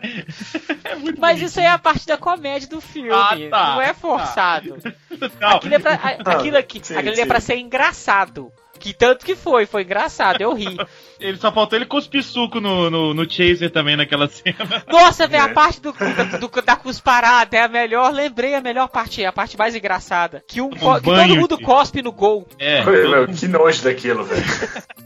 É Mas bonito. isso aí é a parte da comédia do filme. Ah, tá. Não é forçado. Não, Aquilo, é pra, a- aquilo aqui, sim, aquilo sim. é pra ser engraçado. Que tanto que foi, foi engraçado, eu ri. <laughs> ele só faltou ele cuspir suco no, no, no Chaser também naquela cena. <laughs> Nossa, velho, É. a parte do, do, do- da cusparada é a melhor. Lembrei a melhor parte, a parte mais engraçada. Que, um, co- que banho, todo mundo filho. cospe no gol. É, Meu, que nojo daquilo, velho. <laughs>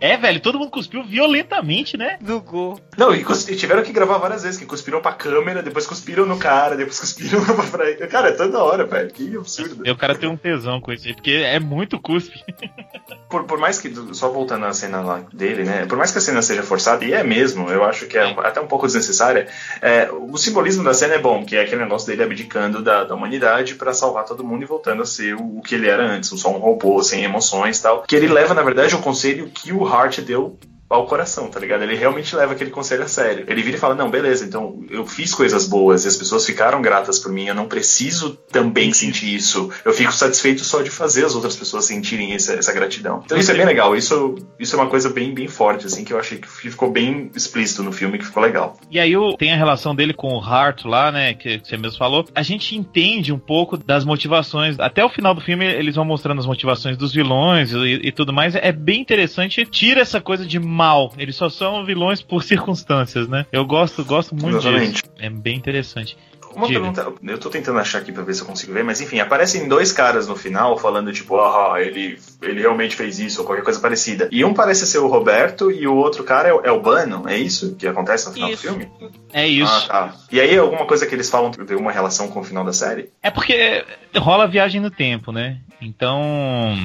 é, velho, todo mundo cuspiu violentamente, né? No gol. Não, e cus- e tiveram que gravar várias vezes, que cuspiram pra câmera, depois cuspiram no cara, depois cuspiram <laughs> pra ele. Cara, é toda hora, velho. Que absurdo. E o cara tem um tesão com isso aí, porque é muito cuspe. <laughs> Por, por mais que, só voltando à cena lá dele, né? Por mais que a cena seja forçada, e é mesmo, eu acho que é um- até um pouco desnecessária, é, o simbolismo da cena é bom, que é aquele negócio dele abdicando da, da humanidade pra salvar todo mundo e voltando a ser o, o que ele era antes, só um robô, sem emoções e tal. Que ele leva, na verdade, o conselho que o Hart deu ao coração, tá ligado? Ele realmente leva aquele conselho a sério. Ele vira e fala: Não, beleza, então eu fiz coisas boas e as pessoas ficaram gratas por mim, eu não preciso também sentir isso. Eu fico satisfeito só de fazer as outras pessoas sentirem essa, essa gratidão. Então isso é bem legal, isso, isso é uma coisa bem, bem forte, assim, que eu achei que ficou bem explícito no filme, que ficou legal. E aí tem a relação dele com o Hart lá, né? Que você mesmo falou. A gente entende um pouco das motivações. Até o final do filme eles vão mostrando as motivações dos vilões e, e tudo mais. É bem interessante. Tira essa coisa de mal. Eles só são vilões por <laughs> circunstâncias, né? Eu gosto, gosto muito Exatamente. disso. É bem interessante. Uma Diga. pergunta, eu tô tentando achar aqui pra ver se eu consigo ver, mas enfim, aparecem dois caras no final falando, tipo, ah, ele, ele realmente fez isso, ou qualquer coisa parecida. E um parece ser o Roberto e o outro cara é, o- é o Bano, é isso que acontece no final Isso. do filme? É isso. Ah, tá. E aí, alguma coisa que eles falam tem uma relação com o final da série? É porque rola viagem no tempo, né? Então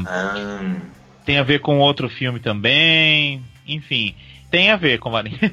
Ah, tem a ver com outro filme também. Enfim, tem a ver com o Marinho. <laughs>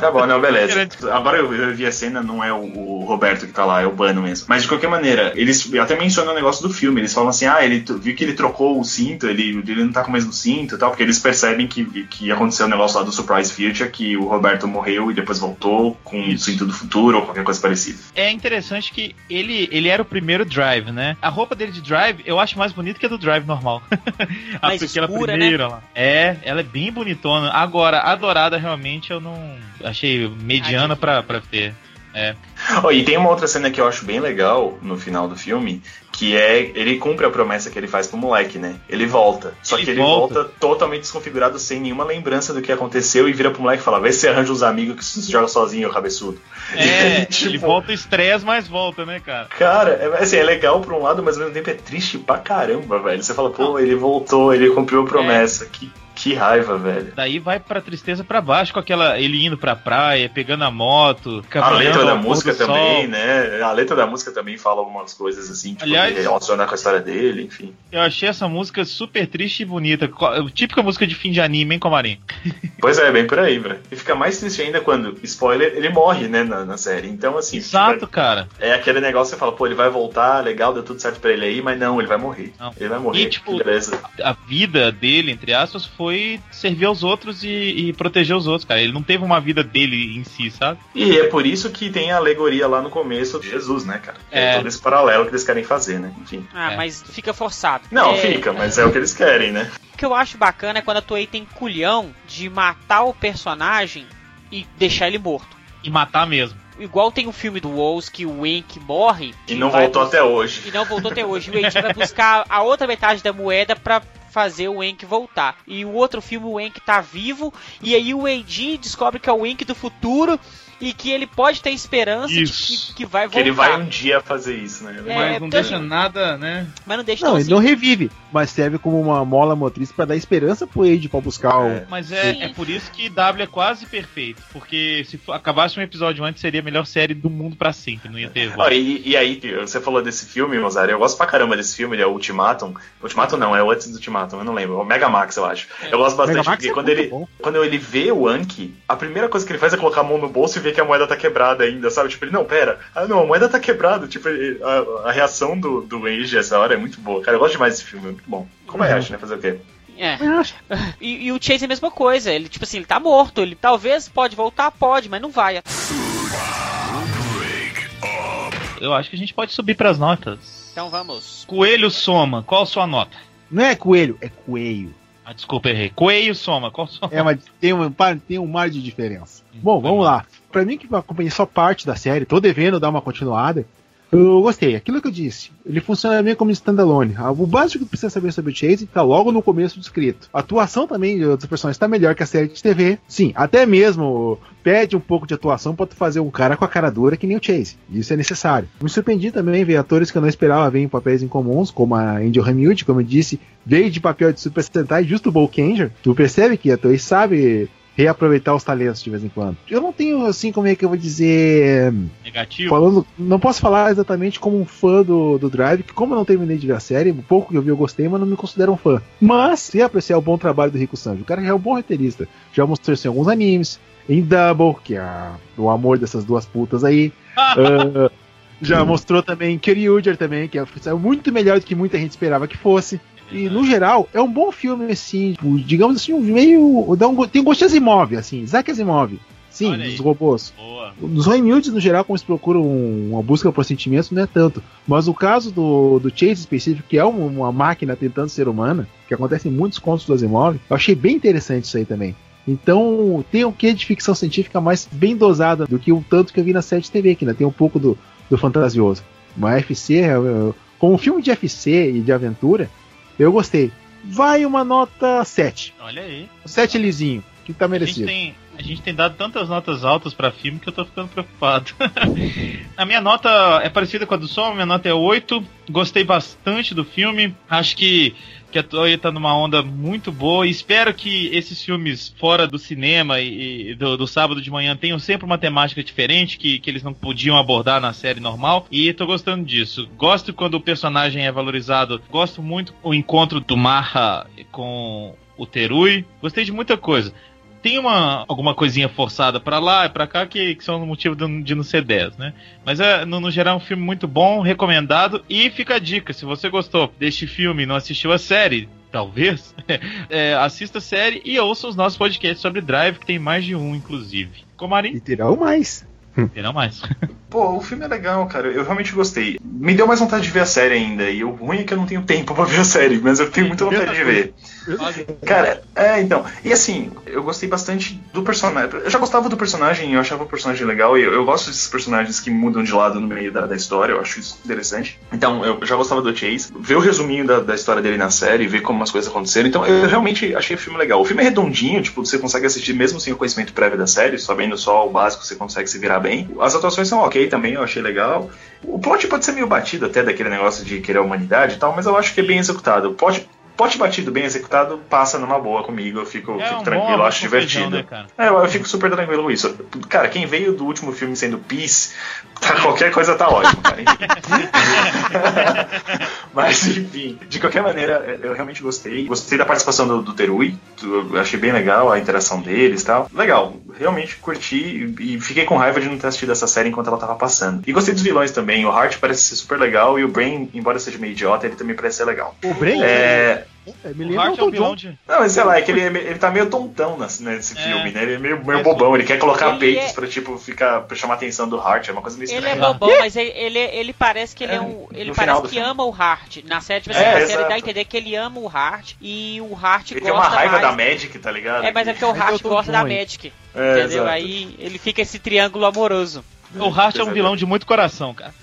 tá bom, não, beleza. Agora eu, eu vi a cena, não é o, o Roberto que tá lá, é o Bano mesmo. Mas de qualquer maneira, eles até mencionam o negócio do filme. Eles falam assim: ah, ele viu que ele trocou o cinto, ele, ele não tá com o mesmo cinto e tal, porque eles percebem que, que aconteceu o negócio lá do Surprise Future, que o Roberto morreu e depois voltou com o cinto do futuro ou qualquer coisa parecida. É interessante que ele, ele era o primeiro Drive, né? A roupa dele de Drive eu acho mais bonita que a do Drive normal. <laughs> a Mais aquela escura, primeira lá. É, ela é bem bonitona. Agora, a dourada realmente eu não achei mediana pra, pra ter. É. Oh, e tem uma outra cena que eu acho bem legal no final do filme, que é ele cumpre a promessa que ele faz pro moleque, né? Ele volta. Só Ele que ele volta. volta. totalmente desconfigurado, sem nenhuma lembrança do que aconteceu, e vira pro moleque e fala: Vê se arranja uns amigos que você joga sozinho, cabeçudo. É, <laughs> Tipo, ele volta estresse, mas volta, né, cara? Cara, é, assim, é legal por um lado, mas ao mesmo tempo é triste pra caramba, velho. Você fala, pô, ele voltou, ele cumpriu a promessa. Que, que raiva, velho. Daí vai pra tristeza pra baixo, com aquela. ele indo pra praia, pegando a moto, A letra da música sol. também, né? A letra da música também fala algumas coisas assim, tipo, Aliás- relacionar com a história dele, enfim. Eu achei essa música super triste e bonita. Típica música de fim de anime, hein, Comarim? <laughs> Pois é, bem por aí, velho. E fica mais triste ainda quando, spoiler, ele morre, né, na, na série. Então, assim, Exato, fica- cara. é aquele negócio que você fala, pô, ele vai voltar, legal, deu tudo certo pra ele aí, mas não, ele vai morrer. Não. Ele vai morrer, E, tipo, beleza. a vida dele, entre aspas, foi servir aos outros e, e proteger os outros, cara. Ele não teve uma vida dele em si, sabe? E é por isso que tem a alegoria lá no começo de Jesus, né, cara? É, É. todo esse paralelo que eles querem fazer, né? Enfim. Ah, É. mas fica forçado. Não, É, fica, mas é o que eles querem, né? O que eu acho bacana é quando a Toei tem culhão de matar o personagem e deixar ele morto. E matar mesmo. Igual tem o filme do Wolves que o Enki morre. E não voltou bus- até hoje. E não voltou até hoje. O Enki vai buscar a outra metade da moeda pra fazer o Enki voltar. E o outro filme, o Enki tá vivo. E aí o Eiji descobre que é o Enki do futuro. E que ele pode ter esperança Isso. de que, que vai Que voltar. ele vai um dia fazer isso, né? É, Mas não porque- deixa nada, né? Mas não deixa Não, ele assim. não revive, mas serve como uma mola motriz pra dar esperança pro Age pra buscar o. É. Mas é, Sim. é por isso que W é quase perfeito. Porque se for- acabasse um episódio antes, seria a melhor série do mundo pra sempre. Não ia ter volta. e, e aí, você falou desse filme, Mozart, eu gosto pra caramba desse filme, ele é o Ultimatum. Ultimatum não, é o antes do Ultimatum, eu não lembro. É o Megamax, eu acho. Eu gosto bastante Megamax porque é quando ele, bom. quando ele vê o Anki, a primeira coisa que ele faz é colocar a mão no bolso e ver que a moeda tá quebrada ainda, sabe? Tipo, ele, não, pera, ah não, a moeda tá quebrada. Tipo, ele- a, a reação do, do Age essa hora é muito boa. Cara, eu gosto demais desse filme, é muito bom. Como é, né? Fazer o quê? É. <laughs> E, e o Chase é a mesma coisa. Ele, tipo assim, ele tá morto. Ele talvez pode voltar, pode, mas não vai. Eu acho que a gente pode subir pras notas. Então vamos. Coelho Soma, qual a sua nota? Não é coelho, é coelho. Ah, desculpa, errei. Coelho Soma, qual a sua É, mas tem um, tem um mar de diferença. Bom, vamos lá. Pra mim, que acompanhei só parte da série, tô devendo dar uma continuada. Eu gostei. Aquilo que eu disse, ele funciona bem como standalone. Ah, O básico que precisa saber sobre o Chase tá logo no começo descrito. A atuação também dos personagens tá melhor que a série de TV. Sim, até mesmo pede um pouco de atuação pra tu fazer um cara com a cara dura que nem o Chase. Isso é necessário. Me surpreendi também ver atores que eu não esperava ver em papéis incomuns, como a Angel Hamilton, como eu disse, veio de papel de Super Sentai, justo o Bolkanger. Tu percebe que a ator sabe reaproveitar os talentos de vez em quando. Eu não tenho, assim, como é que eu vou dizer... negativo? Falando, não posso falar exatamente como um fã do, do Drive, que como eu não terminei de ver a série, pouco que eu vi eu gostei, mas não me considero um fã. Mas, se apreciar o bom trabalho do Rico Sanji, o cara já é um bom roteirista. Já mostrou isso em alguns animes, em Double, que é o amor dessas duas putas aí. <laughs> Ah, já mostrou também em Kyryuger também, que é muito melhor do que muita gente esperava que fosse. E no geral, é um bom filme, assim, tipo, digamos assim, um meio. Dá um, tem um gosto de Asimov, assim, Isaac Asimov. Sim, dos robôs. Boa. Nos Roy no geral, como eles procuram uma busca por sentimentos, não é tanto. Mas o caso do, do Chase específico, que é uma, máquina tentando ser humana, que acontece em muitos contos do Asimov, eu achei bem interessante isso aí também. Então, tem um quê de ficção científica mais bem dosada do que o tanto que eu vi na série de TV, que ainda tem um pouco do, do fantasioso. Mas FC, é, é, como um filme de FC e de aventura, eu gostei. Vai uma nota 7. Olha aí. 7 lisinho, que tá A gente, merecido. tem, a gente tem dado tantas notas altas pra filme que eu tô ficando preocupado. <laughs> a minha nota é parecida com a do Som, minha nota é 8. Gostei bastante do filme. Acho que, que a Toei tá numa onda muito boa. E espero que esses filmes fora do cinema e, e do, do sábado de manhã tenham sempre uma temática diferente que, que eles não podiam abordar na série normal. E tô gostando disso. Gosto quando o personagem é valorizado. Gosto muito o encontro do Marra com o Terui. Gostei de muita coisa tem uma alguma coisinha forçada pra lá e pra cá que, que são o motivo de, de não ser 10, né? Mas é, no, no geral é um filme muito bom, recomendado e fica a dica, se você gostou deste filme e não assistiu a série, talvez, <laughs> é, assista a série e ouça os nossos podcasts sobre Drive, que tem mais de um, inclusive. Comarim, E terá o mais. Terão mais. <laughs> Pô, o filme é legal, cara. Eu realmente gostei. Me deu mais vontade de ver a série ainda. E o ruim é que eu não tenho tempo pra ver a série, mas eu tenho muita vontade de ver. Cara, é, então. E assim, eu gostei bastante do personagem. Eu já gostava do personagem, eu achava o personagem legal. E eu, eu gosto desses personagens que mudam de lado no meio da, da história, eu acho isso interessante. Então, eu já gostava do Chase. Ver o resuminho da, da história dele na série, ver como as coisas aconteceram. Então, eu realmente achei o filme legal. O filme é redondinho, tipo, você consegue assistir mesmo sem o conhecimento prévio da série, sabendo só o básico, você consegue se virar bem. As atuações são ok também, eu achei legal. O plot pode ser meio batido até daquele negócio de querer a humanidade e tal, mas eu acho que é bem executado. O plot, plot batido, bem executado, passa numa boa comigo, eu fico, É fico um tranquilo, acho divertido. feijão, né? É, eu, eu fico super tranquilo com isso. Cara, quem veio do último filme sendo Peace, tá, qualquer coisa tá ótimo, cara. Enfim. <laughs> Mas, enfim, de qualquer maneira, eu realmente gostei. Gostei da participação do, do Terui, eu achei bem legal a interação deles e tal. Legal, realmente curti e e fiquei com raiva de não ter assistido essa série enquanto ela tava passando. E gostei dos vilões também. O Hart parece ser super legal e o Brain, embora seja meio idiota, ele também parece ser legal. O Brain É. é, me O lembra Hart o é um Tom vilão John. de... Não, mas sei lá, é que ele, ele tá meio tontão nesse, nesse É. filme, né? Ele é meio, meio bobão, ele quer colocar ele peitos é- pra, tipo, ficar, pra chamar a atenção do Hart, é uma coisa meio Ele é estranha. bobão, mas ele, ele, ele parece que ele é, É, um. Ele parece que filme. ama o Hart. Na série, tipo assim, É, na série dá a entender que ele ama o Hart e o Hart Ele gosta tem uma raiva mais. da Magic, tá ligado? É, mas é porque o é Hart Tom gosta da? Magic. É, entendeu? exato. Aí ele fica esse triângulo amoroso. O Hart é um vilão de muito coração, cara.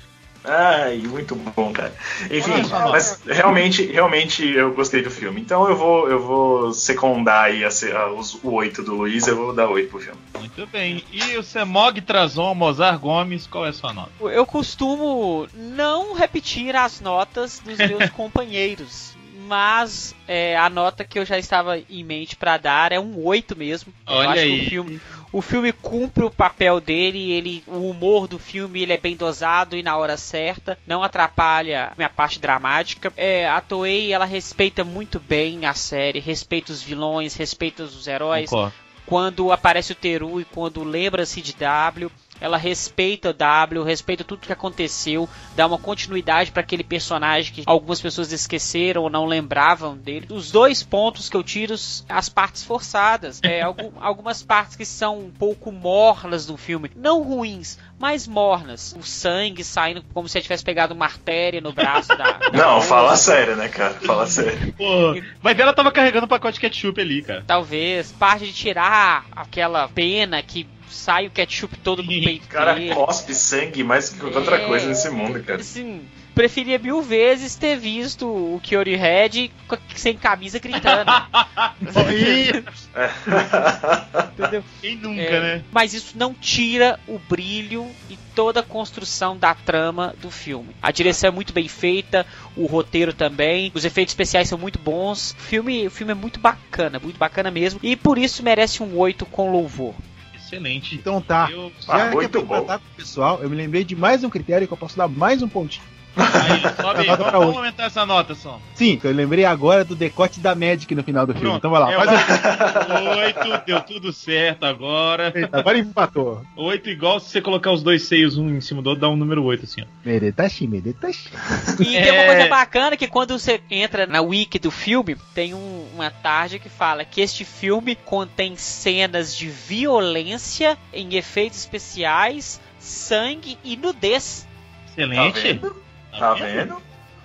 Ai, muito bom, cara. Enfim, mas realmente, realmente eu gostei do filme. Então eu vou, eu vou secundar aí a, a- os, o 8 do Luiz, eu vou dar 8 pro filme. Muito bem. E o Semog Trazon, Mozart Gomes, qual é a sua nota? Eu costumo não repetir as notas dos meus <laughs> companheiros. Mas é, a nota que eu já estava em mente para dar é um 8 mesmo. eu Olha acho aí. que o filme, o filme cumpre o papel dele, ele, o humor do filme ele é bem dosado e na hora certa, não atrapalha a minha parte dramática. É, a Toei ela respeita muito bem a série, respeita os vilões, respeita os heróis Concordo. quando aparece o Teru e quando lembra-se de W, ela respeita o W, respeita tudo que aconteceu, dá uma continuidade para aquele personagem que algumas pessoas esqueceram ou não lembravam dele. Os dois pontos que eu tiro, as partes forçadas, <laughs> é, algum- algumas partes que são um pouco mornas do filme, não ruins, mas mornas. O sangue saindo como se tivesse pegado uma artéria no braço da. <laughs> da Não, moça. fala sério, né, cara? Fala sério. Pô, vai ver, ela tava carregando um pacote de ketchup ali, cara. Talvez, parte de tirar aquela pena que sai o ketchup todo do Sim, peito O cara dele. cospe sangue mais que qualquer outra É, coisa nesse mundo, cara. Assim, preferia mil vezes ter visto o Kiori Red sem camisa gritando. <laughs> Entendeu? Quem nunca, É, né? Mas isso não tira o brilho e toda a construção da trama do filme. A direção é muito bem feita, o roteiro também, os efeitos especiais são muito bons. O filme, o filme é muito bacana, muito bacana mesmo. E por isso merece um 8 com louvor. Excelente. Então tá. Eu... Ah, Já que muito eu bom. com o pessoal, eu me lembrei de mais um critério que eu posso dar mais um pontinho. Aí, sobe aí. <laughs> Vamos oito. aumentar essa nota, Som. Sim, eu lembrei agora do decote da Magic no final do filme. Pronto. Então vai lá, É faz. Oito, deu tudo certo agora. Eita, Agora empatou. Oito igual se você colocar os dois seios um em cima do outro, dá um número oito, assim, ó. Meretashi, meretashi. E tem É. uma coisa bacana que quando você entra na wiki do filme, tem um- uma tarde que fala que este filme contém cenas de violência em efeitos especiais, sangue e nudez. Excelente. Tá? Tá vendo?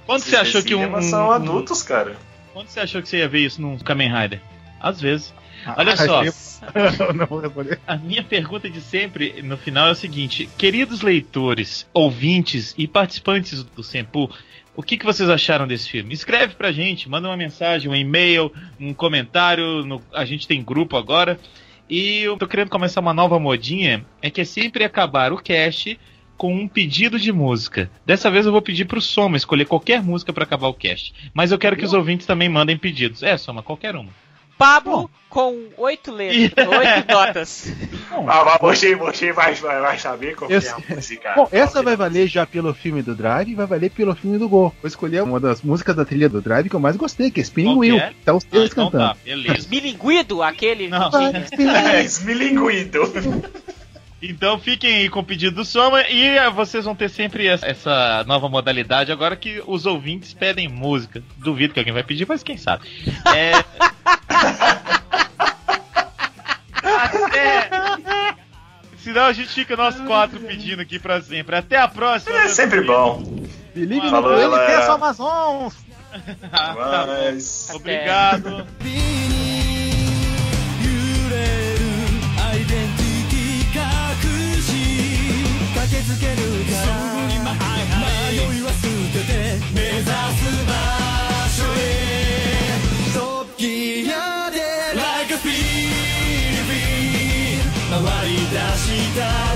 Quando você achou que um, são adultos, cara. Quando você achou que você ia ver isso num Kamen Rider? Às vezes. Ah, Olha só. <laughs> A minha pergunta de sempre no final é o seguinte: queridos leitores, ouvintes e participantes do Sempu, o que, que vocês acharam desse filme? Escreve pra gente, manda uma mensagem, um e-mail, um comentário. no- a gente tem grupo agora. E eu tô querendo começar uma nova modinha: é que é sempre acabar o cast com um pedido de música. Dessa vez eu vou pedir pro Soma escolher qualquer música pra acabar o cast. Mas eu quero que os ouvintes também mandem pedidos. É, Soma, qualquer uma. Pablo com oito letras, <laughs> oito notas. Ah, mas você, você vai, vai, vai saber qual que é Esse- a música. Bom, essa que vai é? valer já pelo filme do Drive e vai valer pelo filme do Gol. Vou escolher uma das músicas da trilha do Drive que eu mais gostei, que é Spinning Wheel. é? Tá os Ah, três então cantando. tá, beleza. Milinguido, aquele. Não. É, esmilinguido. Então fiquem aí com o pedido do Soma e eh, vocês vão ter sempre essa- nova modalidade agora que os ouvintes pedem música. Duvido que alguém vai pedir, mas quem sabe. É... <laughs> Até... Senão a gente fica nós quatro pedindo aqui pra sempre. Até a próxima. É sempre queridos. bom. Believe Falou, no Amazon. Ah, tá. Obrigado. 回り出した。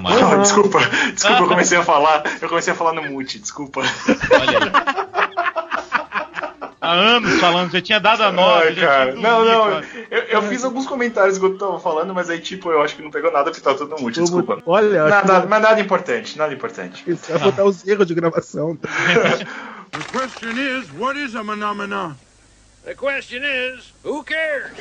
Não, desculpa, desculpa, eu comecei a falar. Eu comecei a falar no mute, desculpa. Olha aí. Há anos falando, você tinha dado a nota. Ai, cara. Não, não. Cara. Eu, eu, fiz alguns comentários que eu tava falando, mas aí, tipo, eu acho que não pegou nada porque tá tudo no mute, desculpa. Olha, nada, que... Mas nada importante, nada importante. Isso, vai botar os erros de gravação. <laughs> The question is, what is a phenomenon? The question is, who cares?